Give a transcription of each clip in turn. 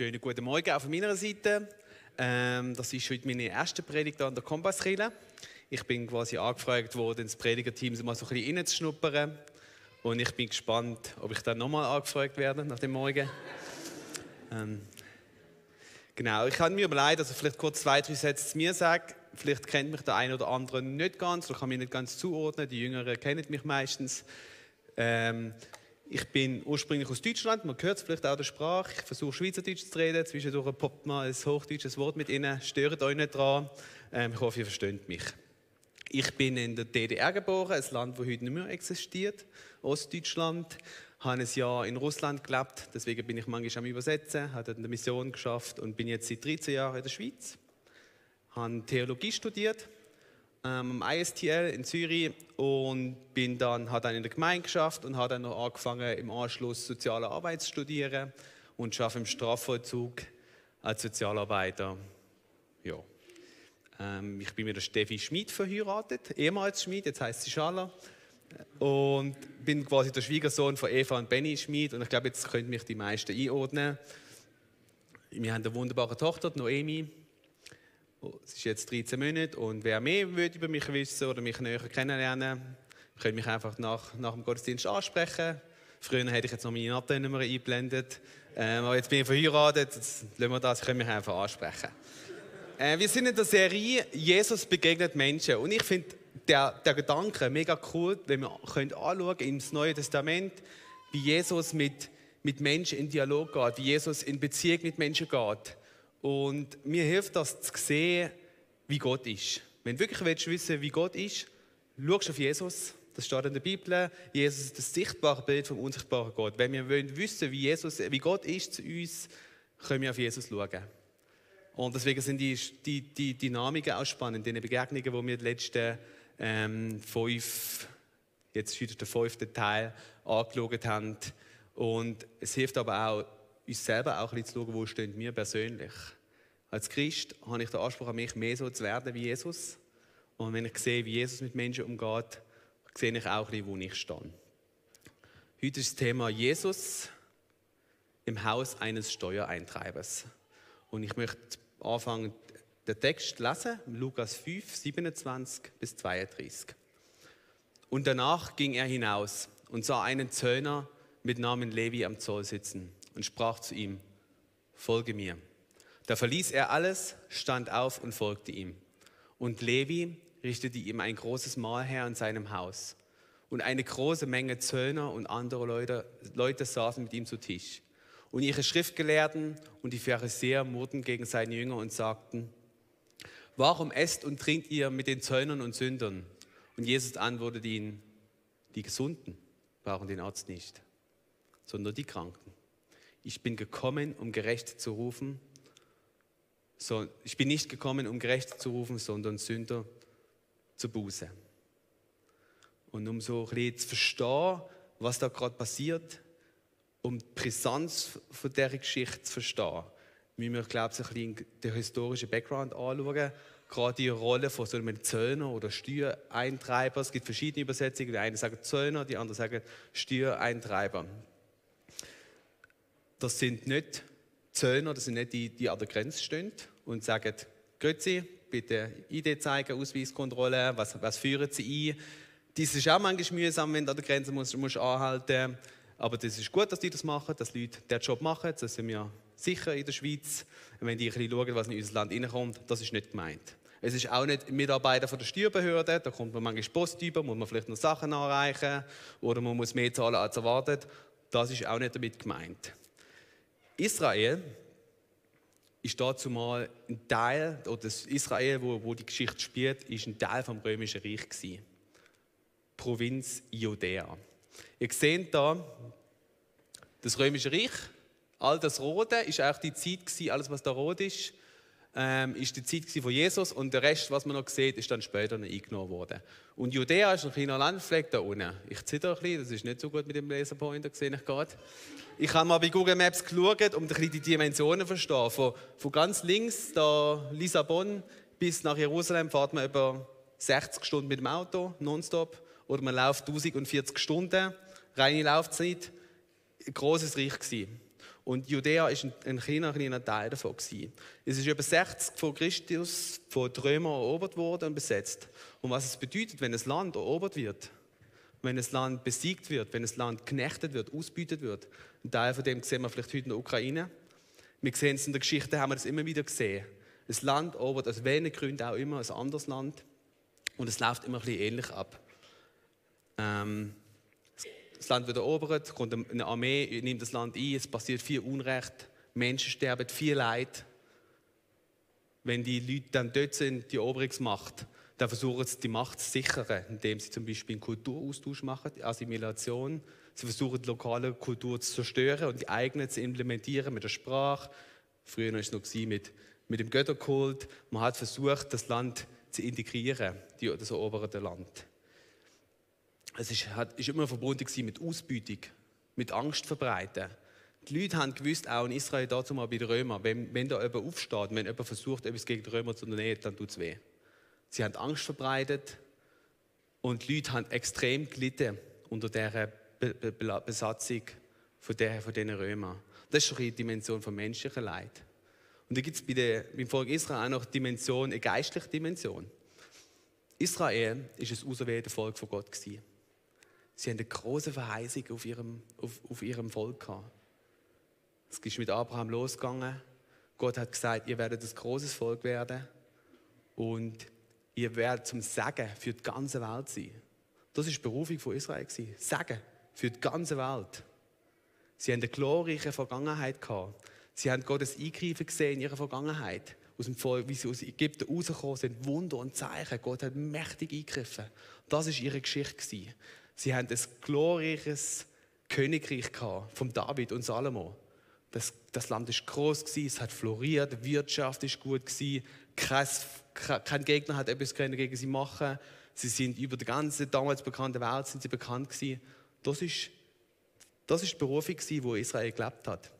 Schönen guten Morgen auch von meiner Seite. Ähm, das ist heute meine erste Predigt an der Kompasskirche. Ich bin quasi angefragt worden, ins Predigerteam mal so ein bisschen reinzuschnuppern. Und ich bin gespannt, ob ich dann nochmal angefragt werde nach dem Morgen. Ähm, genau, ich habe mir überlegt, dass ich vielleicht kurz zwei, drei Sätze zu mir sage. Vielleicht kennt mich der eine oder andere nicht ganz oder kann mich nicht ganz zuordnen. Die Jüngeren kennen mich meistens. Ähm, ich bin ursprünglich aus Deutschland, man hört es vielleicht auch der Sprache. Ich versuche Schweizerdeutsch zu reden, zwischendurch poppt mal ein hochdeutsches Wort mit Ihnen, stört euch nicht dran. Ähm, ich hoffe, ihr versteht mich. Ich bin in der DDR geboren, ein Land, das heute nicht mehr existiert, Ostdeutschland. Ich habe ein Jahr in Russland gelebt, deswegen bin ich manchmal am Übersetzen, habe eine Mission geschafft und bin jetzt seit 13 Jahren in der Schweiz. Ich habe Theologie studiert ähm, am ISTL in Zürich und bin dann, habe dann in der Gemeinde geschafft und habe dann noch angefangen im Anschluss soziale Arbeit zu studieren und arbeite im Strafvollzug als Sozialarbeiter. Ja. Ähm, ich bin mit der Steffi Schmid verheiratet, ehemals Schmid, jetzt heißt sie Schaller. Und bin quasi der Schwiegersohn von Eva und Benny Schmid und ich glaube, jetzt können mich die meisten einordnen. Wir haben eine wunderbare Tochter, Noemi, es ist jetzt 13 Monate und wer mehr will über mich wissen oder mich näher kennenlernen, könnt mich einfach nach, nach dem Gottesdienst ansprechen. Früher hätte ich jetzt noch meine Nattennummer eingeblendet, ähm, aber jetzt bin ich verheiratet, jetzt lassen wir das, kann mich einfach ansprechen. Äh, wir sind in der Serie Jesus begegnet Menschen und ich finde der, der Gedanke mega cool, wenn wir können anschauen ins Neue Testament, wie Jesus mit, mit Menschen in Dialog geht, wie Jesus in Beziehung mit Menschen geht. Und mir hilft das zu sehen, wie Gott ist. Wenn du wirklich willst wissen, wie Gott ist, schau auf Jesus. Das steht in der Bibel. Jesus ist das sichtbare Bild vom unsichtbaren Gott. Wenn wir wollen wissen, wie, Jesus, wie Gott ist zu uns, können wir auf Jesus schauen. Und deswegen sind die, die, die Dynamiken auch spannend, die Begegnungen, die wir die letzten ähm, fünf, jetzt ist wieder der fünfte Teil, angeschaut haben. Und es hilft aber auch, uns selber auch ein bisschen zu schauen, wo stehen wir persönlich. Als Christ habe ich den Anspruch an mich, mehr so zu werden wie Jesus. Und wenn ich sehe, wie Jesus mit Menschen umgeht, sehe ich auch ein bisschen, wo ich stehe. Heute ist das Thema Jesus im Haus eines Steuereintreibers. Und ich möchte anfangen, den Text lesen, Lukas 5, 27 bis 32. Und danach ging er hinaus und sah einen Zöllner mit Namen Levi am Zoll sitzen und sprach zu ihm, folge mir. Da verließ er alles, stand auf und folgte ihm. Und Levi richtete ihm ein großes Mahl her in seinem Haus. Und eine große Menge Zöllner und andere Leute, Leute saßen mit ihm zu Tisch. Und ihre Schriftgelehrten und die Pharisäer murrten gegen seine Jünger und sagten, warum esst und trinkt ihr mit den Zöllnern und Sündern? Und Jesus antwortete ihnen, die Gesunden brauchen den Arzt nicht, sondern die Kranken ich bin gekommen, um gerecht zu rufen. So, ich bin nicht gekommen, um gerecht zu rufen, sondern Sünder zu Buße. Und um so ein bisschen zu verstehen, was da gerade passiert, um die Brisanz von dieser Geschichte zu verstehen, müssen wir, glaube ich, ein bisschen den historischen Background anschauen. Gerade die Rolle von so einem Zöllner oder Steuereintreiber. Es gibt verschiedene Übersetzungen. Die einen sagen Zöllner, die anderen sagen Steuereintreiber das sind nicht Zöllner, das sind nicht die, die an der Grenze stehen und sagen, Grüezi, bitte ID zeigen, Ausweiskontrolle, was, was führen Sie ein? Das ist auch manchmal mühsam, wenn du an der Grenze musst, musst anhalten aber das ist gut, dass die das machen, dass Leute diesen Job machen, das sind wir sicher in der Schweiz. Wenn die ein bisschen schauen, was in unser Land reinkommt, das ist nicht gemeint. Es ist auch nicht Mitarbeiter von der Steuerbehörde, da kommt man manchmal Post über, muss man vielleicht noch Sachen anreichen oder man muss mehr zahlen als erwartet. Das ist auch nicht damit gemeint. Israel ist dazu mal ein Teil, oder das Israel, wo, wo die Geschichte spielt, ist ein Teil vom Römischen Reich gewesen. Provinz Judäa. Ihr seht da das Römische Reich, all das Rote ist auch die Zeit gewesen, alles was da rot ist, ähm, ist die Zeit von Jesus und der Rest, was man noch sieht, ist dann später noch eingenommen worden. Und Judäa ist ein kleiner Landfleck da unten. Ich zitter ein bisschen, das ist nicht so gut mit dem Laserpointer, sehe ich gerade. Ich habe mal bei Google Maps geschaut, um ein die Dimensionen zu verstehen. Von, von ganz links, da Lissabon, bis nach Jerusalem fährt man über 60 Stunden mit dem Auto, nonstop. Oder man läuft 1040 Stunden, reine Laufzeit. Ein grosses Reich gewesen. Und Judäa ist ein kleiner, kleiner Teil davon. Gewesen. Es ist über 60 vor Christus von den Römern erobert worden und besetzt. Und was es bedeutet, wenn ein Land erobert wird, wenn ein Land besiegt wird, wenn ein Land knechtet wird, ausbeutet wird. Ein Teil von dem sehen wir vielleicht heute in der Ukraine. Wir sehen es in der Geschichte, haben wir das immer wieder gesehen. Ein Land erobert aus welchen Gründen auch immer ein anderes Land. Und es läuft immer ein bisschen ähnlich ab. Ähm, das Land wird erobert, kommt eine Armee, nimmt das Land ein, es passiert viel Unrecht, Menschen sterben, viel Leid. Wenn die Leute dann dort sind, die Eroberungsmacht, dann versuchen sie die Macht zu sichern, indem sie zum Beispiel einen Kulturaustausch machen, Assimilation. Sie versuchen die lokale Kultur zu zerstören und die eigene zu implementieren mit der Sprache. Früher war es noch mit, mit dem Götterkult. Man hat versucht, das Land zu integrieren, das eroberte Land es ist, hat, ist immer verbunden mit Ausbeutung, mit Angst verbreiten. Die Leute haben gewusst, auch in Israel dazu mal bei den Römern, wenn, wenn da jemand aufsteht, wenn jemand versucht, etwas gegen die Römer zu unternehmen, dann tut es weh. Sie haben Angst verbreitet und die Leute haben extrem gelitten unter dieser Be Be Besatzung von, der, von diesen Römern. Das ist die Dimension von menschlichem Leid. Und da gibt es bei beim Volk Israel auch noch die Dimension, eine geistliche Dimension. Israel ist ein auserwähltes Volk von Gott gewesen. Sie haben eine große Verheißung auf ihrem, auf, auf ihrem Volk. Es ist mit Abraham losgegangen. Gott hat gesagt, ihr werdet ein großes Volk werden und ihr werdet zum Segen für die ganze Welt sein. Das ist die Berufung von Israel. Segen für die ganze Welt. Sie haben eine glorreiche Vergangenheit gehabt. Sie haben Gottes Eingreifen gesehen in ihrer Vergangenheit. Aus dem Volk, wie sie aus Ägypten rausgekommen sind, Wunder und Zeichen. Gott hat mächtig eingegriffen. Das war ihre Geschichte. Sie haben ein glorreiches Königreich von David und Salomo. Das, das Land ist groß gewesen, es hat floriert, die Wirtschaft ist gut gewesen, kein, Gegner hat etwas gegen sie machen. Sie sind über die ganze damals bekannte Welt sind sie bekannt gewesen. Das ist, das ist die Berufung gewesen, wo Israel gelebt hat.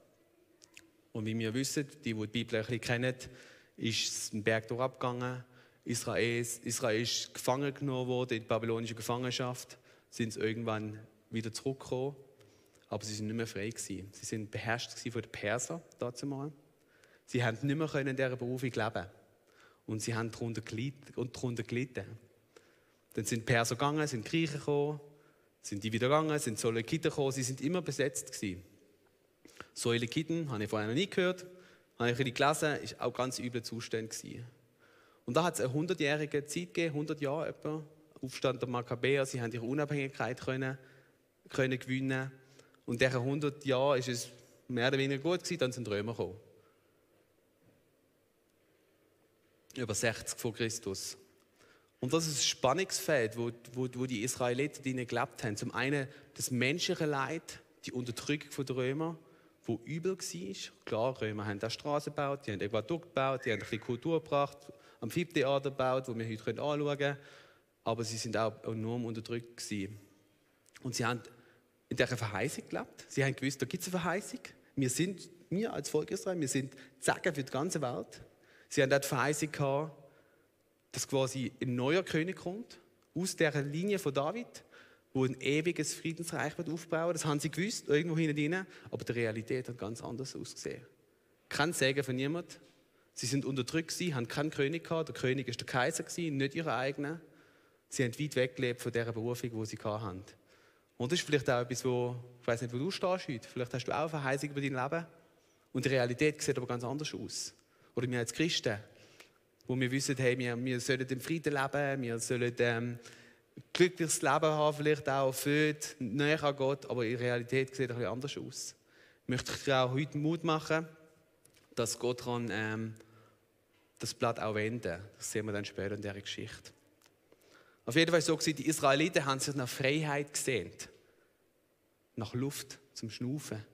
Und wie wir wissen, die, die die Bibel ein bisschen kennen, ist ein Berg durchgegangen. Israel, Israel ist gefangen genommen worden in die babylonische Gefangenschaft sind sie irgendwann wieder zurückgekommen, aber sie sind nicht mehr frei gewesen. Sie sind beherrscht von den Persern dazu mal. Sie haben nicht mehr in dieser Berufung leben und sie haben darunter gelitten. Dann sind die Perser gegangen, sind die Griechen gekommen, sind die wieder gegangen, sind Solekiten gekommen, sie sind immer besetzt gewesen. Solekiten, habe ich vorher noch nie gehört, habe ich gelesen, ist auch ganz üble Zustand gewesen. Und da hat es eine hundertjährige Zeit gegeben, 100 Jahre etwa, Aufstand der Makkabäer, sie haben ihre Unabhängigkeit können, können gewinnen. Und in 100 Jahren ist es mehr oder weniger gut gewesen, dann sind die Römer gekommen. Über 60 vor Christus. Und das ist ein Spannungsfeld, wo, wo, wo die Israeliten drinnen gelebt haben. Zum einen das menschliche Leid, die Unterdrückung der Römer, wo übel war. Klar, Römer haben auch Straßen gebaut, die haben Aquadukt gebaut, die haben ein bisschen Kultur gebracht, Amphitheater gebaut, wo wir heute anschauen können aber sie sind auch enorm unterdrückt gewesen. Und sie haben in dieser Verheißung gelebt. Sie haben gewusst, da gibt es eine Verheißung. Wir sind, wir als Volk Israel, wir sind Sagen für die ganze Welt. Sie haben auch die Verheißung gehabt, dass quasi ein neuer König kommt, aus der Linie von David, wo ein ewiges Friedensreich wird aufbauen. Das haben sie gewusst, irgendwo hinten aber die Realität hat ganz anders ausgesehen. Kein Segen von niemand. Sie sind unterdrückt, sie haben keinen König gehabt. Der König ist der Kaiser, nicht ihre eigene. Sie haben weit weggelebt von dieser Berufung, die sie hatten. Und das ist vielleicht auch etwas, wo, ich weiß nicht, wo du stehst heute. Vielleicht hast du auch Verheißung über dein Leben. Und die Realität sieht aber ganz anders aus. Oder wir als Christen, wo wir wissen, hey, wir, wir sollen im Frieden leben, wir sollen ähm, glückliches Leben haben, vielleicht auch erfüllt, näher an Gott, aber die Realität sieht ein bisschen anders aus. Ich möchte dir auch heute Mut machen, dass Gott kann, ähm, das Blatt auch wenden. Das sehen wir dann später in dieser Geschichte. Auf jeden Fall so gewesen, die Israeliten haben sich nach Freiheit gesehnt. Nach Luft zum Schnaufen.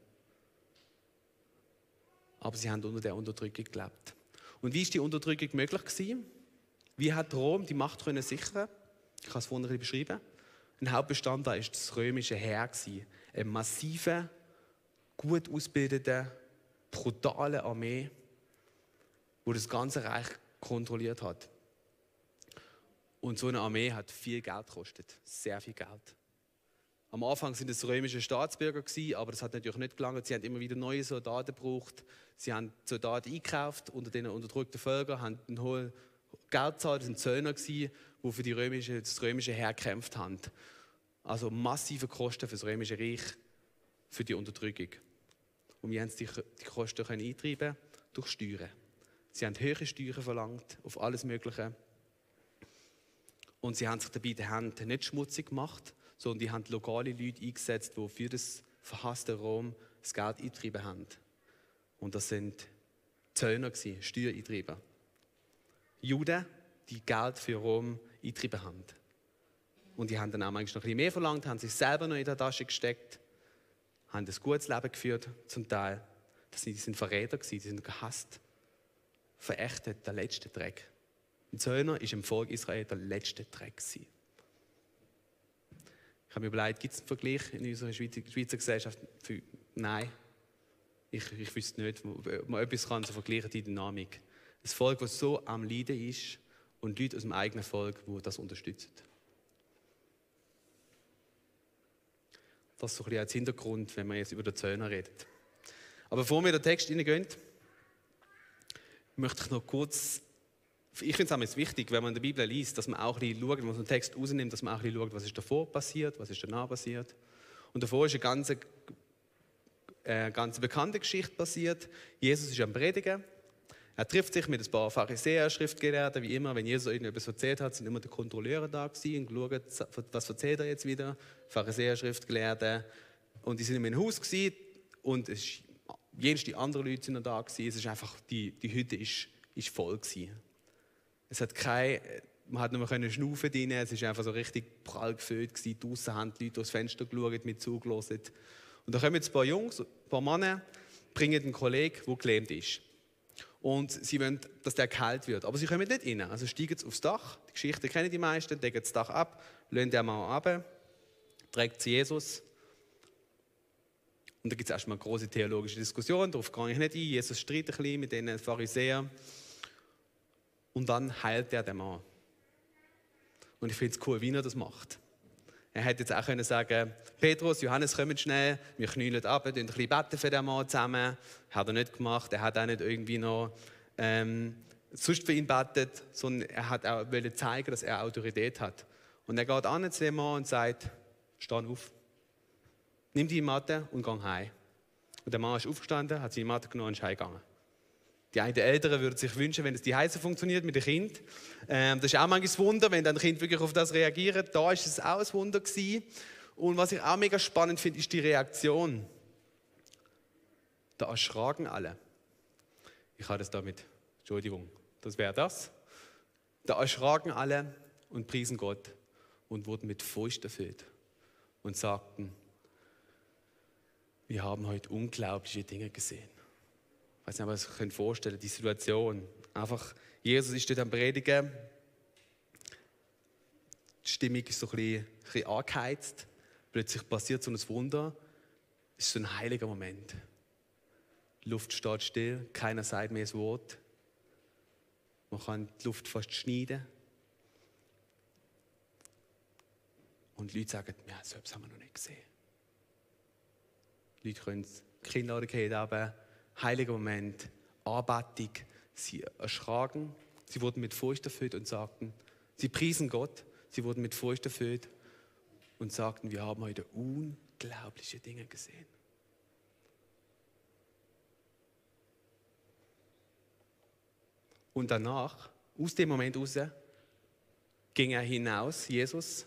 Aber sie haben unter der Unterdrückung gelebt. Und wie ist die Unterdrückung möglich gewesen? Wie hat Rom die Macht können sichern? Ich kann es vorhin beschreiben. Ein Hauptbestandteil ist das römische Heer Eine massive, gut ausgebildete, brutale Armee, wo das ganze Reich kontrolliert hat. Und so eine Armee hat viel Geld gekostet, sehr viel Geld. Am Anfang sind es römische Staatsbürger gewesen, aber das hat natürlich nicht gelangt. Sie haben immer wieder neue Soldaten gebraucht. Sie haben Soldaten eingekauft unter den unterdrückten Völkern, haben einen hohen Geld gezahlt. Das waren Zöllner, die für die römische, das römische Heer gekämpft haben. Also massive Kosten für das römische Reich, für die Unterdrückung. Und wir haben die, die Kosten eintreiben durch Steuern. Sie haben höhere Steuern verlangt auf alles Mögliche. Und sie haben sich dabei die Hände nicht schmutzig gemacht, sondern die haben lokale Leute eingesetzt, die für das verhasste Rom das Geld eingetrieben haben. Und das sind Zöllner, Steuereintreiber. Juden, die Geld für Rom eingetrieben haben. Und die haben dann auch manchmal noch ein bisschen mehr verlangt, haben sich selber noch in der Tasche gesteckt, haben ein gutes Leben geführt, zum Teil. Das sind, die sind Verräter, die sind gehasst, verächtet, der letzte Dreck. Zöllner ist im Volk Israel der letzte Dreck. Gewesen. Ich habe mir überlegt, gibt es einen Vergleich in unserer Schweizer, Schweizer Gesellschaft? Für, nein. Ich, ich wüsste nicht, ob man etwas kann, so vergleichen, die Dynamik. Ein Volk, das so am Leiden ist und Leute aus dem eigenen Volk, die das unterstützen. Das ist so ein bisschen als Hintergrund, wenn man jetzt über den Zöllner redet. Aber bevor wir in den Text hineingehen, möchte ich noch kurz ich finde es wichtig, wenn man der Bibel liest, dass man auch ein bisschen schaut, wenn man einen Text rausnimmt, dass man auch ein bisschen schaut, was ist davor passiert, was ist danach passiert. Und davor ist eine ganz, äh, ganz bekannte Geschichte passiert. Jesus ist am Predigen. Er trifft sich mit ein paar Pharisäer, Schriftgelehrten, wie immer. Wenn Jesus irgendetwas erzählt hat, sind immer die Kontrolleure da gewesen und geschaut, was erzählt er jetzt wieder. Pharisäer, Schriftgelehrte. Und die sind in meinem Haus gewesen und es ist, jedes die anderen Leute sind da gewesen. Es ist einfach, die, die Hütte ist, ist voll gewesen. Es hat kein, man hat nur mehr schnaufen drin, es war einfach so richtig prall gefüllt gewesen. Draussen haben die Leute durchs Fenster geschaut, mit zugelassen. Und da kommen jetzt ein paar Jungs, ein paar Männer, bringen einen Kollegen, der gelähmt ist. Und sie wollen, dass der geheilt wird. Aber sie kommen nicht rein. Also steigen sie aufs Dach. Die Geschichte kennen die meisten. Decken das Dach ab, lehnen den Mann ab, trägt zu Jesus. Und da gibt es erstmal eine große theologische Diskussion. Darauf gehe ich nicht ein. Jesus streitet ein bisschen mit den Pharisäern. Und dann heilt er den Mann. Und ich finde es cool, wie er das macht. Er hätte jetzt auch können sagen Petrus, Johannes, kommt schnell, wir knüllen ab, wir ein bisschen beten für den Mann zusammen. Hat er nicht gemacht, er hat auch nicht irgendwie noch ähm, sonst für ihn betet, sondern er hat auch zeigen, dass er Autorität hat. Und er geht an zu dem Mann und sagt, steh auf, nimm die Matte und geh heim. Und der Mann ist aufgestanden, hat seine Matte genommen und ist heimgegangen. Die einen Eltern würden sich wünschen, wenn es die Heise funktioniert mit dem Kind. Ähm, das ist auch manchmal ein Wunder, wenn dann Kind wirklich auf das reagiert. Da ist es auch ein Wunder gewesen. Und was ich auch mega spannend finde, ist die Reaktion. Da erschraken alle. Ich habe das damit. Entschuldigung, das wäre das. Da erschraken alle und priesen Gott und wurden mit Furcht erfüllt und sagten, wir haben heute unglaubliche Dinge gesehen. Ich weiß nicht, ob ihr vorstellen könnt, die Situation. Einfach, Jesus ist dort am Predigen. Die Stimmung ist so ein bisschen, ein bisschen angeheizt. Plötzlich passiert so ein Wunder. Es ist so ein heiliger Moment. Die Luft steht still, keiner sagt mehr ein Wort. Man kann die Luft fast schneiden. Und die Leute sagen, ja, etwas haben wir noch nicht gesehen. Die Leute können die gehen, aber heiliger Moment, Anbetung. Sie erschraken, sie wurden mit Furcht erfüllt und sagten, sie priesen Gott, sie wurden mit Furcht erfüllt und sagten, wir haben heute unglaubliche Dinge gesehen. Und danach, aus dem Moment raus, ging er hinaus, Jesus,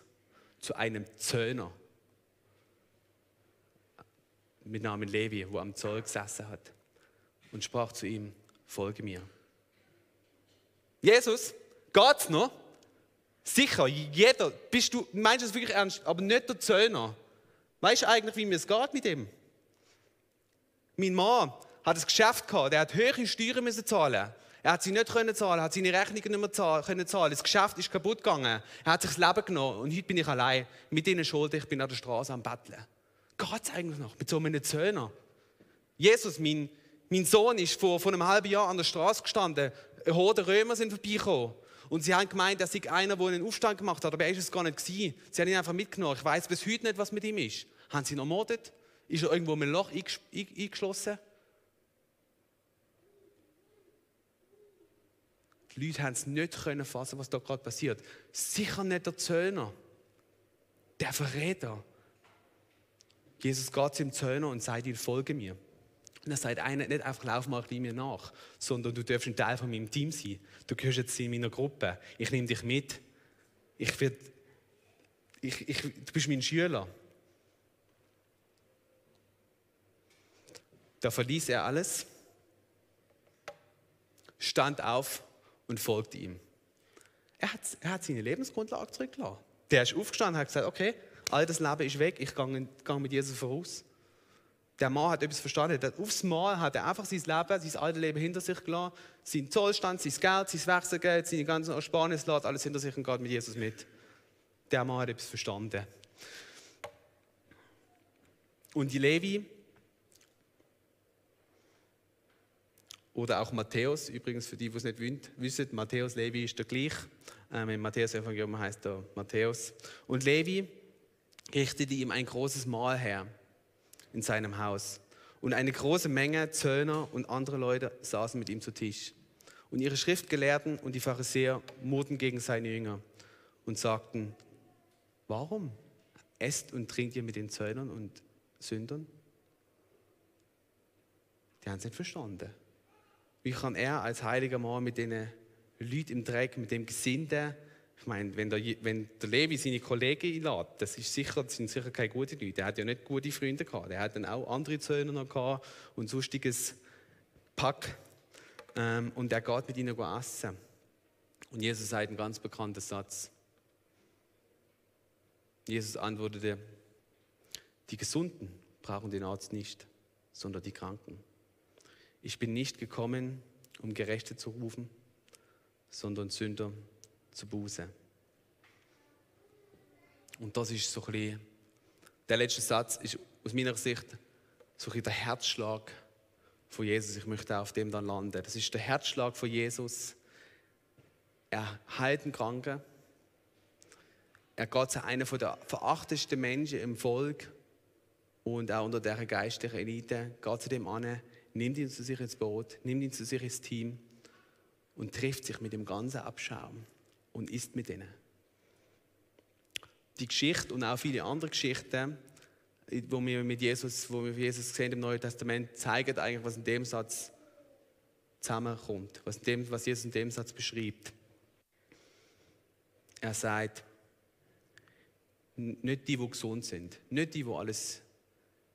zu einem Zöllner mit Namen Levi, wo am Zoll gesessen hat und sprach zu ihm, folge mir. Jesus, geht's noch? Sicher, jeder, bist du, meinst du das wirklich ernst, aber nicht der Zöllner. Weißt du eigentlich, wie mir es geht mit ihm? Mein Mann hat ein Geschäft gehabt, der hat höhere Steuern müssen zahlen. Er hat sie nicht können zahlen, hat seine Rechnungen nicht mehr zahlen, können zahlen. Das Geschäft ist kaputt gegangen. Er hat sich das Leben genommen und heute bin ich allein mit ihnen schuld. Ich bin an der Straße am Betteln. Geht's eigentlich noch mit so einem Zöllner? Jesus, mein, mein Sohn ist vor, vor einem halben Jahr an der Straße gestanden. Horde Römer sind vorbeigekommen. Und sie haben gemeint, dass sei einer, der einen Aufstand gemacht hat, aber er ist es gar nicht gewesen. Sie haben ihn einfach mitgenommen. Ich weiß bis heute nicht, was mit ihm ist. Haben sie ihn ermordet? Ist er irgendwo in einem Loch eingeschlossen? Die Leute haben es nicht können fassen, was da gerade passiert. Sicher nicht der Zöllner, der Verräter. Jesus geht zum Zöllner und sagt ihm, folge mir. Und er sagt einer nicht einfach, lauf mal ein mir nach, sondern du darfst ein Teil von meinem Team sein. Du gehörst jetzt in meiner Gruppe. Ich nehme dich mit. Ich werd, ich, ich, du bist mein Schüler. Da verließ er alles, stand auf und folgte ihm. Er hat, er hat seine Lebensgrundlage zurückgelassen. Der ist aufgestanden und hat gesagt, okay, all das Leben ist weg, ich gehe mit Jesus voraus. Der Mann hat etwas verstanden. Aufs Mal hat er einfach sein Leben, sein altes Leben hinter sich gelassen, seinen Zollstand, sein Geld, sein Wechselgeld, seine ganzen Ersparnisse, alles hinter sich und geht mit Jesus mit. Der Mann hat etwas verstanden. Und die Levi, oder auch Matthäus, übrigens für die, die es nicht wissen, Matthäus, Levi ist der gleich. Ähm, Im Matthäus-Evangelium heißt er Matthäus. Und Levi richtete ihm ein großes Mahl her in seinem Haus. Und eine große Menge Zöllner und andere Leute saßen mit ihm zu Tisch. Und ihre Schriftgelehrten und die Pharisäer murrten gegen seine Jünger und sagten, warum esst und trinkt ihr mit den Zöllnern und Sündern? Die haben es nicht verstanden. Wie kann er als heiliger Mann mit den Leuten im Dreck, mit dem Gesinde, ich meine, wenn der, wenn der Levi seine Kollegen einlädt, das, ist sicher, das sind sicher keine guten Leute. Er hat ja nicht gute Freunde gehabt. Er hat dann auch andere Söhne noch gehabt und sonstiges Pack. Ähm, und er geht mit ihnen essen. Und Jesus sagt einen ganz bekannten Satz. Jesus antwortete, die Gesunden brauchen den Arzt nicht, sondern die Kranken. Ich bin nicht gekommen, um Gerechte zu rufen, sondern Sünder zur Buße. Und das ist so ein bisschen, der letzte Satz ist aus meiner Sicht so ein bisschen der Herzschlag von Jesus. Ich möchte auf dem dann landen. Das ist der Herzschlag von Jesus. Er heilt den Kranken. Er geht zu einem der verachtesten Menschen im Volk und auch unter der geistlichen Elite. Geht zu dem an, nimmt ihn zu sich ins Boot, nimmt ihn zu sich ins Team und trifft sich mit dem ganzen Abschaum und isst mit ihnen. Die Geschichte und auch viele andere Geschichten, wo wir mit Jesus, wo wir Jesus sehen im Neuen Testament, zeigen eigentlich, was in dem Satz zusammenkommt, was, in dem, was Jesus in dem Satz beschreibt. Er sagt, nicht die, die gesund sind, nicht die, die alles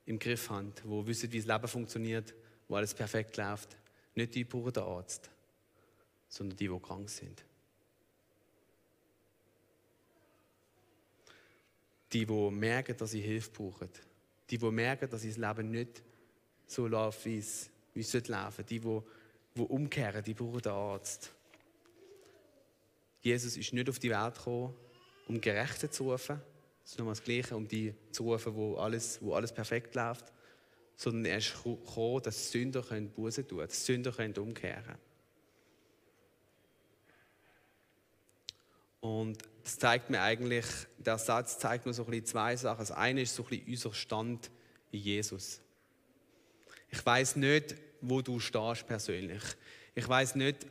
im Griff haben, die wissen, wie das Leben funktioniert, wo alles perfekt läuft, nicht die brauchen den Arzt, sondern die, die krank sind. Die, die merken, dass sie Hilfe brauchen. Die, die merken, dass ihr Leben nicht so läuft, wie es, wie es. Die, die, die umkehren, die brauchen den Arzt. Jesus ist nicht auf die Welt gekommen, um Gerechte zu rufen. Das ist nochmal das Gleiche, um die zu rufen, wo alles, wo alles perfekt läuft. Sondern er ist gekommen, dass Sünder Buße tun können, dass Sünder umkehren können. Und das zeigt mir eigentlich, der Satz zeigt mir so ein bisschen zwei Sachen. Das eine ist so ein bisschen unser Stand in Jesus. Ich weiß nicht, wo du stehst persönlich. Ich weiß nicht,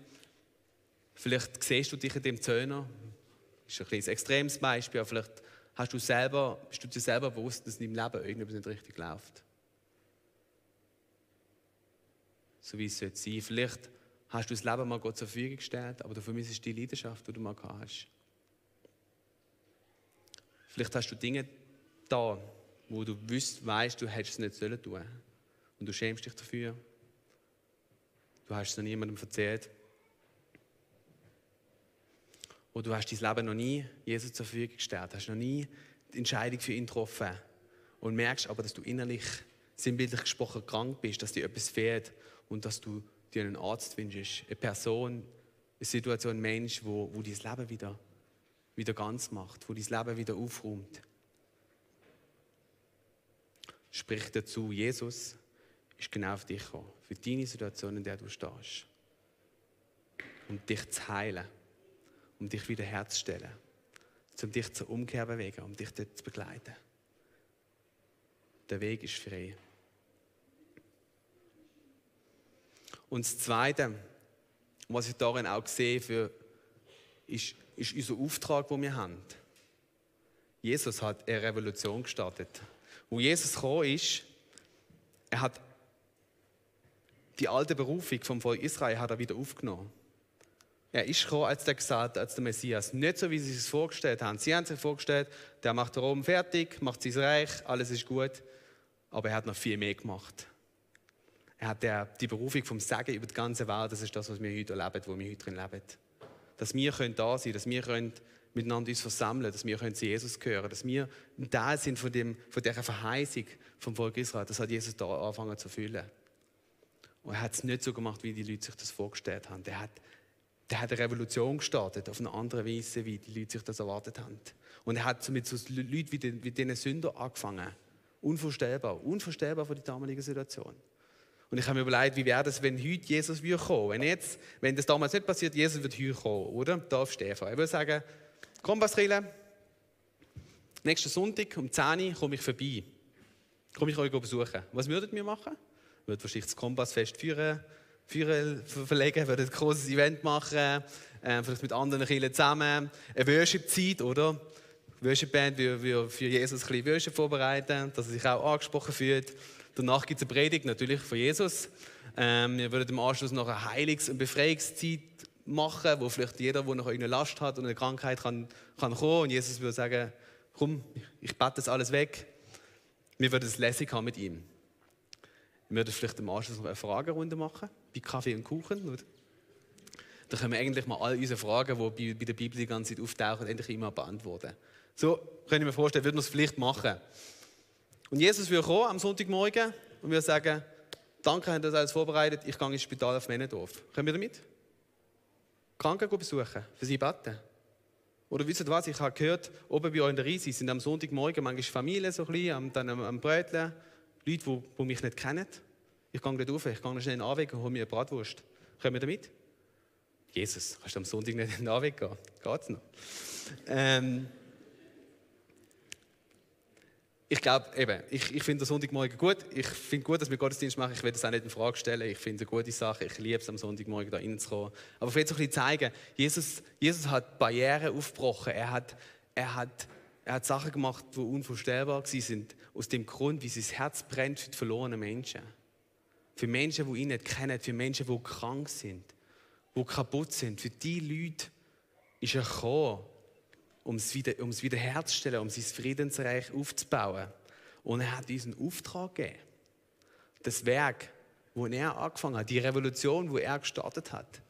vielleicht siehst du dich in dem Zöhner. Das ist ein, ein extremes Beispiel, aber vielleicht hast du selber, bist du dir selber bewusst, dass in deinem Leben irgendetwas nicht richtig läuft. So wie es sein sollte Vielleicht hast du das Leben mal Gott zur Verfügung gestellt, aber du vermisst die Leidenschaft, die du mal gehabt hast. Vielleicht hast du Dinge da, wo du wüsst, weißt, du hättest es nicht sollen tun. Und du schämst dich dafür. Du hast es noch niemandem erzählt. Oder du hast dein Leben noch nie Jesus zur Verfügung gestellt, hast noch nie die Entscheidung für ihn getroffen und merkst aber, dass du innerlich, sinnbildlich gesprochen, krank bist, dass dir etwas fehlt und dass du dir einen Arzt wünschst, eine Person, eine Situation, ein Mensch, wo, wo dein Leben wieder wieder ganz macht, wo dein Leben wieder aufräumt. Sprich dazu, Jesus ist genau auf dich gekommen, für deine Situation, in der du stehst. Um dich zu heilen, um dich wieder herzustellen, um dich zur Umkehr zu bewegen, um dich dort zu begleiten. Der Weg ist frei. Und das Zweite, was ich darin auch sehe, für, ist, ist unser Auftrag, den wir haben. Jesus hat eine Revolution gestartet. Wo Jesus gekommen ist, er hat die alte Berufung vom Volk Israel hat er wieder aufgenommen. Er ist gekommen als der Gesalbte, als der Messias. Nicht so, wie sie es vorgestellt haben. Sie haben sich vorgestellt, der macht Rom fertig, macht sein Reich, alles ist gut. Aber er hat noch viel mehr gemacht. Er hat die Berufung vom Sagen über die ganze Welt, das ist das, was wir heute erleben, wo wir heute drin leben. Dass wir können da sein dass wir können miteinander uns versammeln dass wir können zu Jesus gehören, dass wir ein Teil sind von, dem, von dieser Verheißung vom Volk Israel. Das hat Jesus da angefangen zu fühlen. Und er hat es nicht so gemacht, wie die Leute sich das vorgestellt haben. Der hat, der hat eine Revolution gestartet, auf eine andere Weise, wie die Leute sich das erwartet haben. Und er hat mit so Leuten wie, den, wie diesen Sünder angefangen. Unvorstellbar, unvorstellbar für die damalige Situation. Und ich habe mir überlegt, wie wäre das, wenn heute Jesus würde kommen? Wenn, jetzt, wenn das damals nicht passiert, Jesus wird heute kommen, oder? Da auf Stefan. Ich würde sagen, komm, Basrille, nächsten Sonntag um 10 Uhr komme ich vorbei. Komme ich euch besuchen. Was würdet ihr machen? Würde wahrscheinlich das Kompassfest führen, führen verlegen, würde ein großes Event machen, äh, vielleicht mit anderen Kindern zusammen. Eine Worship-Zeit, oder? Worship-Band würde für Jesus ein bisschen Worship vorbereiten, dass er sich auch angesprochen fühlt. Danach gibt es eine Predigt, natürlich von Jesus. Ähm, wir würden im Anschluss noch eine Heiligungs- und Befreiungszeit machen, wo vielleicht jeder, der noch irgendeine Last hat und eine Krankheit kann, kann kommen. Und Jesus würde sagen, komm, ich bete das alles weg. Wir würden es lässig haben mit ihm. Wir würden vielleicht im Anschluss noch eine Fragerunde machen, bei Kaffee und Kuchen. Da können wir eigentlich mal all unsere Fragen, die bei der Bibel die ganze Zeit auftauchen, endlich immer beantworten. So können wir mir vorstellen, würden wir es vielleicht machen. Und Jesus würde kommen am Sonntagmorgen und würde sagen, danke, habt ihr das alles vorbereitet, ich gehe ins Spital auf Männendorf. Können wir damit? Kranken besuchen, für sie beten. Oder wisst ihr was, ich habe gehört, oben bei euch in der Riese sind am Sonntagmorgen manchmal Familien so ein bisschen, dann am, am Leute, die, die mich nicht kennen. Ich gehe nicht rauf, ich gehe schnell in den Anweg und hole mir eine Bratwurst. Kommen wir damit? Jesus, kannst du am Sonntag nicht in den Anweg gehen? Geht's noch? Ähm, ich glaube, eben, ich, ich finde den Sonntagmorgen gut. Ich finde gut, dass wir Gottesdienst machen. Ich will das auch nicht in Frage stellen. Ich finde es eine gute Sache. Ich liebe es, am Sonntagmorgen da reinzukommen. Aber ich will so ein bisschen zeigen, Jesus, Jesus hat Barrieren aufgebrochen. Er hat, er, hat, er hat Sachen gemacht, die unvorstellbar sind. Aus dem Grund, wie sein Herz brennt für die verlorenen Menschen. Für Menschen, die ihn nicht kennen. Für Menschen, die krank sind. Die kaputt sind. Für die Leute ist er gekommen um es, wieder, um wiederherzustellen, um sein Friedensreich aufzubauen. Und er hat diesen Auftrag gegeben. Das Werk, wo er angefangen hat, die Revolution, wo er gestartet hat,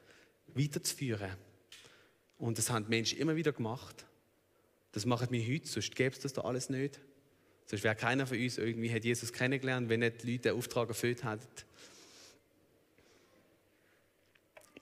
weiterzuführen. Und das haben die Menschen immer wieder gemacht. Das machen wir heute, sonst gäbe es das da alles nicht. Sonst wäre keiner von uns irgendwie hat Jesus kennengelernt, wenn nicht die Leute den Auftrag erfüllt hätten.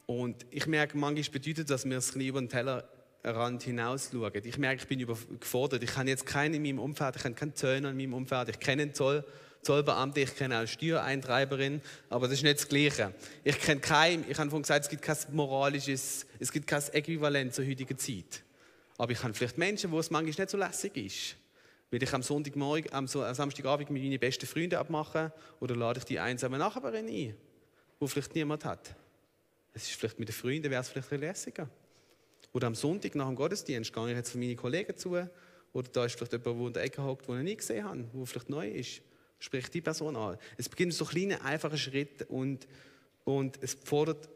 Und ich merke, manchmal bedeutet das, dass wir es ein bisschen über den Teller Rand hinaus schauen. Ich merke, ich bin überfordert. Ich habe jetzt keinen in meinem Umfeld, ich habe keinen Zöllner in meinem Umfeld, ich kenne einen Zoll, Zollbeamte, ich kenne eine Steuereintreiberin, aber das ist nicht das Gleiche. Ich kenne keinen, ich habe vorhin gesagt, es gibt kein moralisches, es gibt kein Äquivalent zur heutigen Zeit. Aber ich habe vielleicht Menschen, wo es manchmal nicht so lässig ist. Will ich am Sonntagmorgen, am Samstagabend mit meinen besten Freunden abmachen oder lade ich die einsame Nachbarin ein, wo vielleicht niemand hat? Es ist vielleicht mit den Freunden, wäre es vielleicht ein lässiger. Oder am Sonntag nach dem Gottesdienst gehe ich jetzt von meinen Kollegen zu. Oder da ist vielleicht jemand, der in der Ecke hockt, den ich nie gesehen habe, der vielleicht neu ist. Sprich die Person an. Es beginnt so kleine, einfache Schritte und, und es fordert,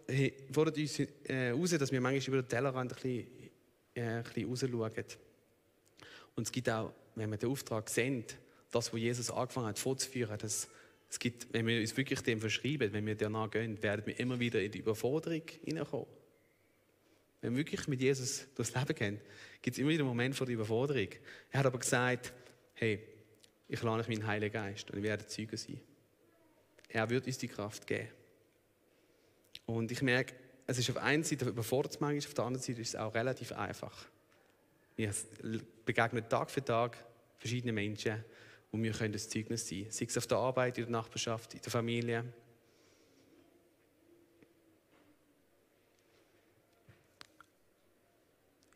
fordert uns äh, raus, dass wir manchmal über den Tellerrand ein bisschen, äh, ein bisschen rausschauen. Und es gibt auch, wenn wir den Auftrag sehen, das, was Jesus angefangen hat vorzuführen, dass es gibt, wenn wir uns wirklich dem verschreiben, wenn wir danach gehen, werden wir immer wieder in die Überforderung hineinkommen. Wenn wir wirklich mit Jesus durchs Leben gehen, gibt es immer wieder einen Moment von der Überforderung. Er hat aber gesagt, hey, ich lade euch meinen Heiligen Geist und ich werde Zeuge sein. Er wird uns die Kraft geben. Und ich merke, es ist auf einer Seite überfordert es manchmal, auf der anderen Seite ist es auch relativ einfach. Wir begegnen Tag für Tag verschiedene Menschen und wir können das Zeugnis sein. Sei es auf der Arbeit, in der Nachbarschaft, in der Familie.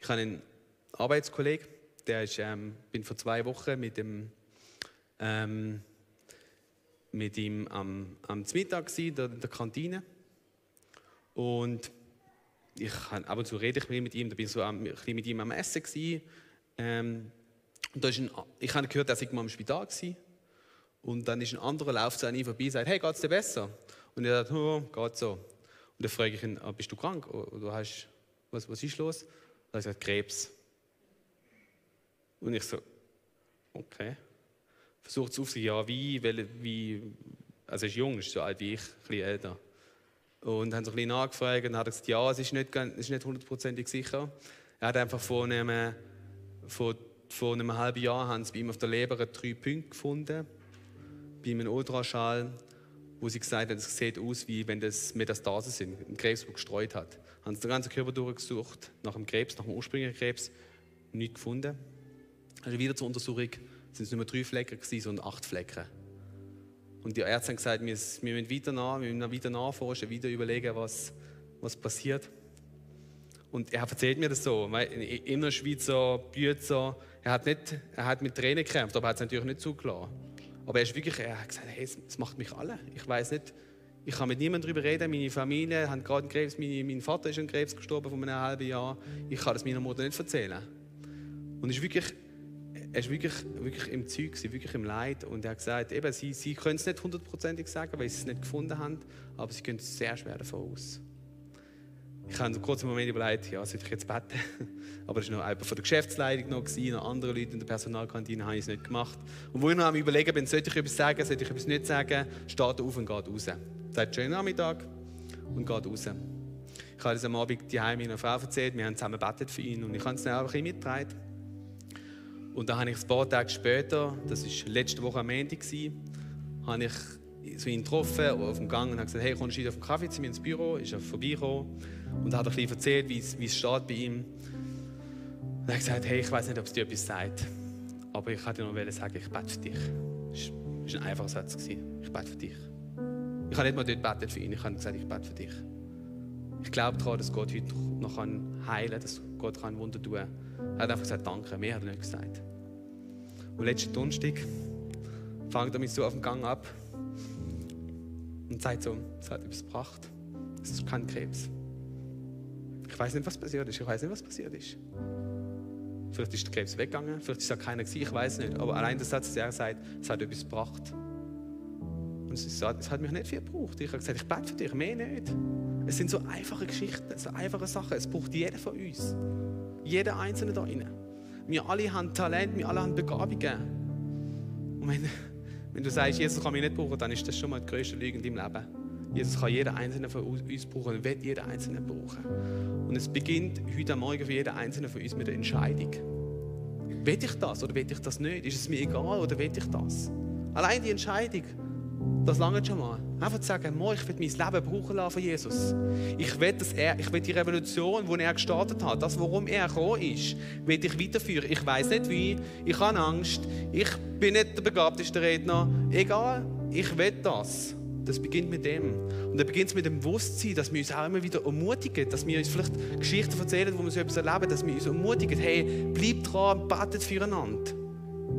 Habe einen Arbeitskollegen, der ist, ähm, bin vor zwei Wochen mit dem ähm, mit ihm am, am Mittag in der, Kantine und ich ab und zu rede ich mit ihm, da bin ich so ein bisschen mit ihm am Essen gewesen. Ähm, und da ist ein, ich habe gehört, er sei mal im Spital gewesen. Und dann ist ein anderer läuft an ihm vorbei und sagt, hey, geht es dir besser? Und er sagt, oh, geht so. Und dann frage ich ihn, ah, bist du krank? Oder hast, was, was ist los? Und er sagt, Krebs. Und ich so, okay. Versucht es auf sich, ja, wie, wie, also er ist jung, ist so alt wie ich, ein bisschen älter. Und haben so ein bisschen nachgefragt und hat gesagt, ja, es ist nicht, es ist nicht hundertprozentig sicher. Er hat einfach vor einem, vor, vor einem halben Jahr haben sie bei ihm auf der Leber drei Punkte gefunden, bei einem Ultraschall, wo sie gesagt haben, es sieht aus, wie wenn das Metastasen sind, ein Krebs, der gestreut hat. Haben sie den ganzen Körper durchgesucht, nach dem Krebs, nach dem ursprünglichen Krebs, nichts gefunden. Also wieder zur Untersuchung sind es nicht mehr drei Flecken sondern acht Flecken. Und die Ärzte haben gesagt, wir, müssen weiter nach, wir müssen weiter nachforschen, wieder überlegen, was, was passiert. Und er erzählt mir das so, weil immer Schweizer Bützer, er hat, nicht, er hat mit Tränen gekämpft, aber er hat es natürlich nicht zugelassen. Aber er ist wirklich, er hat gesagt, hey, es macht mich alle. Ich weiß nicht, ich kann mit niemandem darüber reden. Meine Familie hat gerade einen Krebs, meine, mein Vater ist an Krebs gestorben vor einem halben Jahr. Ich kann das meiner Mutter nicht erzählen. Und ist wirklich er war wirklich, wirklich im Zeug, wirklich im Leid. Und er hat gesagt, eben, sie, sie können es nicht hundertprozentig sagen, weil sie es nicht gefunden haben, aber sie gehen sehr schwer davon aus. Ich habe einen Moment überlegt, ja, sollte ich jetzt beten? Aber das war noch jemand von der Geschäftsleitung noch, noch andere Leute in der Personalkantine habe ich es nicht gemacht. Und wo ich noch am überlegen bin, sollte ich etwas sagen, sollte ich etwas nicht sagen, steht er auf und geht raus. Sagt schönen Nachmittag und geht raus. Ich habe das am Abend die meiner Frau erzählt, wir haben zusammen gebetet für ihn und ich habe es dann auch ein bisschen mitgetragen. Und dann habe ich ein paar Tage später, das war letzte Woche am Ende, habe ich so ihn getroffen auf dem Gang und habe gesagt, hey, kommst du auf den Kaffee zu mir ins Büro? Ist er vorbeigekommen und hat ein bisschen erzählt, wie es, steht bei ihm. Und er hat gesagt, hey, ich weiß nicht, ob es dir etwas sagt, aber ich wollte dir noch sagen, ich bete für dich. Das war ein einfacher Satz. Ich bete für dich. Ich habe nicht mal dort betet für ihn, ich habe gesagt, ich bete für dich. Ich glaube daran, dass Gott heute noch heilen kann, dass Gott Wunder tun kann. Er hat einfach gesagt, danke, mehr hat er nicht gesagt. Und letzten Donnerstag fängt er mich so auf dem Gang ab und sagt so, es hat etwas gebracht. Es ist kein Krebs. Ich weiß nicht, was passiert ist. Ich weiß nicht, was passiert ist. Vielleicht ist der Krebs weggegangen, vielleicht ist es keiner gewesen, ich weiß nicht. Aber allein der Satz, dass er sagt, es hat etwas gebracht. Und es hat mich nicht viel gebraucht. Ich habe gesagt, ich bete für dich, mehr nicht. Es sind so einfache Geschichten, so einfache Sachen. Es braucht jeder von uns. Jeder Einzelne da drinnen. Wir alle haben Talent, wir alle haben Begabungen. Und wenn, wenn du sagst, Jesus kann mich nicht brauchen, dann ist das schon mal die größte Lüge in deinem Leben. Jesus kann jeder Einzelne von uns brauchen und wird jeder Einzelne brauchen. Und es beginnt heute Morgen für jeden Einzelnen von uns mit der Entscheidung. Will ich das oder will ich das nicht? Ist es mir egal oder will ich das? Allein die Entscheidung, das lange schon mal. Einfach zu sagen, Mo, ich will mein Leben brauchen lassen von Jesus. Ich will, dass er, ich will die Revolution, die er gestartet hat, das, worum er gekommen ist, will ich weiterführen. Ich weiß nicht wie, ich habe Angst, ich bin nicht der begabteste Redner. Egal, ich will das. Das beginnt mit dem. Und dann beginnt es mit dem Bewusstsein, dass wir uns auch immer wieder ermutigen, dass wir uns vielleicht Geschichten erzählen, wo wir so etwas erleben, dass wir uns ermutigen, hey, bleib dran, betet füreinander.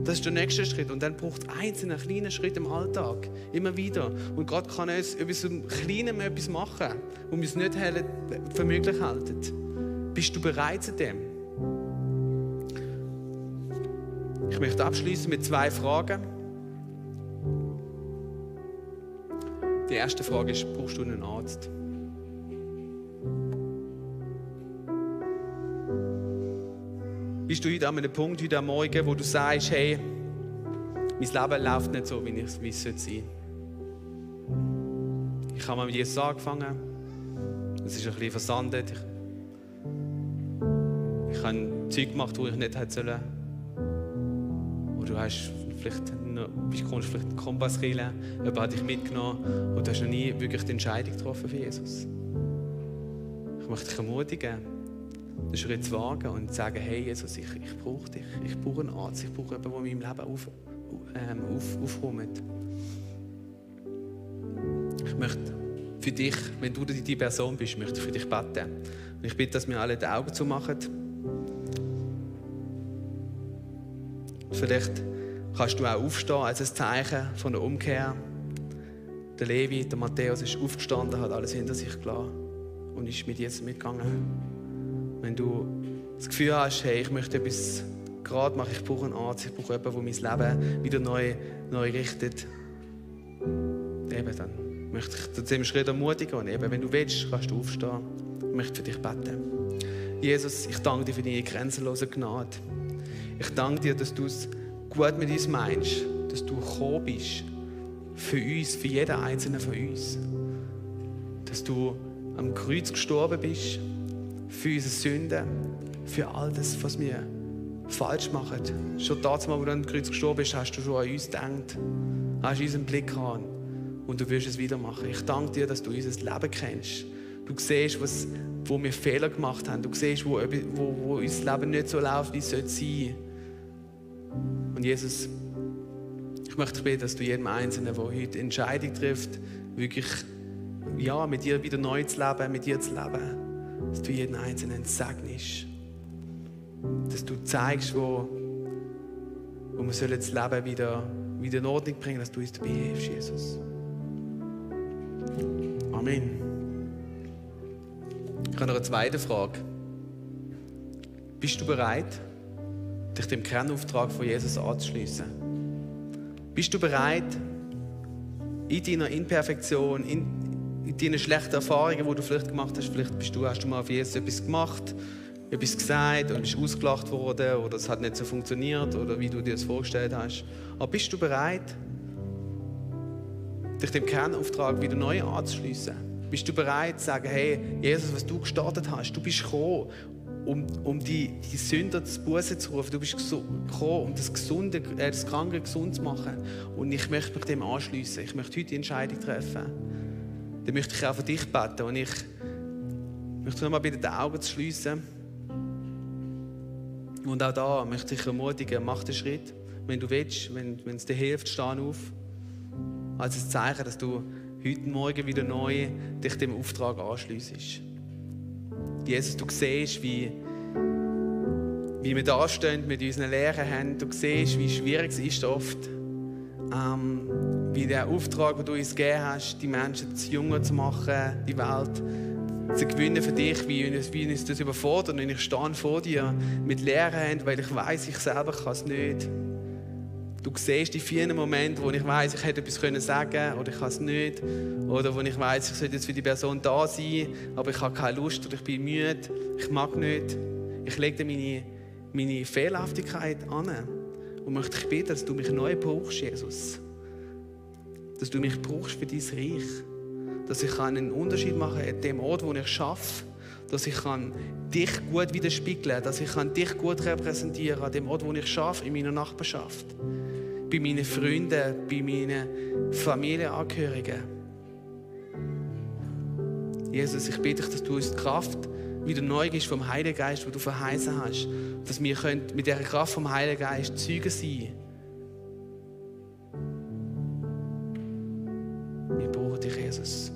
Das ist der nächste Schritt. Und dann braucht es einzelne kleine Schritt im Alltag. Immer wieder. Und Gott kann uns etwas im Kleinen etwas machen, wo wir es nicht für möglich halten. Bist du bereit zu dem? Ich möchte abschließen mit zwei Fragen. Die erste Frage ist: Brauchst du einen Arzt? Bist du heute an einem Punkt, heute Morgen, wo du sagst, hey, mein Leben läuft nicht so, wie es sein sollte Ich habe mit Jesus angefangen. Es ist ein bisschen versandet. Ich, ich habe Zeug gemacht, wo ich nicht hätte sollen. Oder du hast vielleicht noch, bist, kommst vielleicht in den Kompass rein, jemand hat dich mitgenommen und du hast noch nie wirklich die Entscheidung getroffen für Jesus. Ich möchte dich ermutigen, den Schritt zu wagen und zu sagen, hey Jesus, ich, ich brauche dich, ich brauche einen Arzt, ich brauche jemanden, der in meinem Leben auf, ähm, auf, aufräumt. Ich möchte für dich, wenn du die Person bist, möchte ich für dich beten. Und ich bitte, dass wir alle die Augen zumachen. Vielleicht kannst du auch aufstehen als ein Zeichen von der Umkehr. Der Levi, der Matthäus ist aufgestanden, hat alles hinter sich gelassen und ist mit Jesus mitgegangen. Wenn du das Gefühl hast, hey, ich möchte etwas gerade machen, ich brauche einen Arzt, ich brauche jemanden, der mein Leben wieder neu, neu richtet, eben dann möchte ich zu diesem Schritt ermutigen. Und eben, wenn du willst, kannst du aufstehen. Ich möchte für dich beten. Jesus, ich danke dir für deine grenzenlose Gnade. Ich danke dir, dass du es gut mit uns meinst, dass du gekommen bist für uns, für jeden einzelnen von uns. Dass du am Kreuz gestorben bist für unsere Sünden, für all das, was wir falsch machen. Schon damals, wo du am Kreuz gestorben bist, hast du schon an uns gedacht, hast unseren Blick gehabt und du wirst es wieder machen. Ich danke dir, dass du unser Leben kennst. Du siehst, was, wo wir Fehler gemacht haben. Du siehst, wo, wo, wo unser Leben nicht so läuft, wie es sein sollte. Und Jesus, ich möchte dich beten, dass du jedem Einzelnen, der heute Entscheidung trifft, wirklich ja, mit dir wieder neu zu leben, mit dir zu leben, dass du jeden Einzelnen segnest. Dass du zeigst, wo, wo wir das Leben wieder, wieder in Ordnung bringen, dass du uns dabei hilfst, Jesus. Amen. Ich habe noch eine zweite Frage. Bist du bereit, dich dem Kernauftrag von Jesus anzuschließen? Bist du bereit, in deiner Imperfektion, in, in deinen schlechten Erfahrungen, die du vielleicht gemacht hast, vielleicht bist du, hast du mal auf Jesus etwas gemacht, etwas gesagt und bist ausgelacht worden oder es hat nicht so funktioniert oder wie du dir das vorgestellt hast. Aber bist du bereit, dich dem Kernauftrag wieder neu anzuschließen? Bist du bereit zu sagen, hey, Jesus, was du gestartet hast, du bist gekommen, um, um die, die Sünder zu Buße zu rufen. Du bist gekommen, um das, Gesunde, äh, das Kranke gesund zu machen. Und ich möchte mich dem anschließen. Ich möchte heute die Entscheidung treffen. Dann möchte ich auch für dich beten. Und ich möchte nochmal bitte die Augen zu schließen. Und auch da möchte ich ermutigen, mach den Schritt. Wenn du willst, wenn, wenn es dir hilft, steh auf. Als ein Zeichen, dass du heute Morgen wieder neu dich dem Auftrag anschliessest. Jesus, du siehst, wie, wie wir da stehen mit unseren leeren Händen. Du siehst, wie schwierig es ist oft, ähm, wie der Auftrag, den du uns gegeben hast, die Menschen zu jünger zu machen, die Welt zu gewinnen für dich, wie uns, wie uns das überfordert. Und ich stehe vor dir mit Händen, weil ich weiß, ich selber kann es nicht. Du siehst die vielen Momente, wo ich weiß, ich hätte etwas können sagen oder ich kann es nicht. Oder wo ich weiß, ich sollte jetzt für die Person da sein, aber ich habe keine Lust oder ich bin müde, ich mag nicht. Ich lege meine, meine Fehlerhaftigkeit an und möchte dich bitten, dass du mich neu brauchst, Jesus. Dass du mich brauchst für dein Reich. Dass ich einen Unterschied machen kann an dem Ort, wo ich schaffe dass ich kann dich gut widerspiegeln kann, dass ich kann dich gut repräsentieren kann an dem Ort, wo ich schaffe, in meiner Nachbarschaft bei meinen Freunden, bei meinen Familienangehörigen. Jesus, ich bitte dich, dass du uns die Kraft wieder neu gibst vom Heiligen Geist, wo du verheißen hast, dass wir mit dieser Kraft vom Heiligen Geist Zeugen sein Wir brauchen dich, Jesus.